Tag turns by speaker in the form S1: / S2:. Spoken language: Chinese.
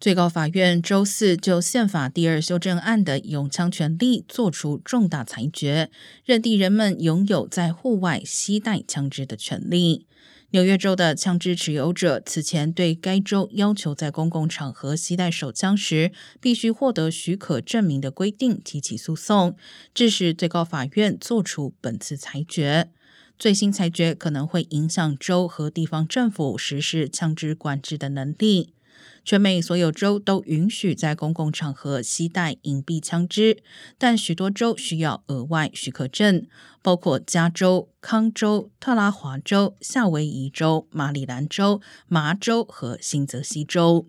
S1: 最高法院周四就宪法第二修正案的拥枪权利作出重大裁决，认定人们拥有在户外携带枪支的权利。纽约州的枪支持有者此前对该州要求在公共场合携带手枪时必须获得许可证明的规定提起诉讼，致使最高法院作出本次裁决。最新裁决可能会影响州和地方政府实施枪支管制的能力。全美所有州都允许在公共场合携带隐蔽枪支，但许多州需要额外许可证，包括加州、康州、特拉华州、夏威夷州、马里兰州、麻州和新泽西州。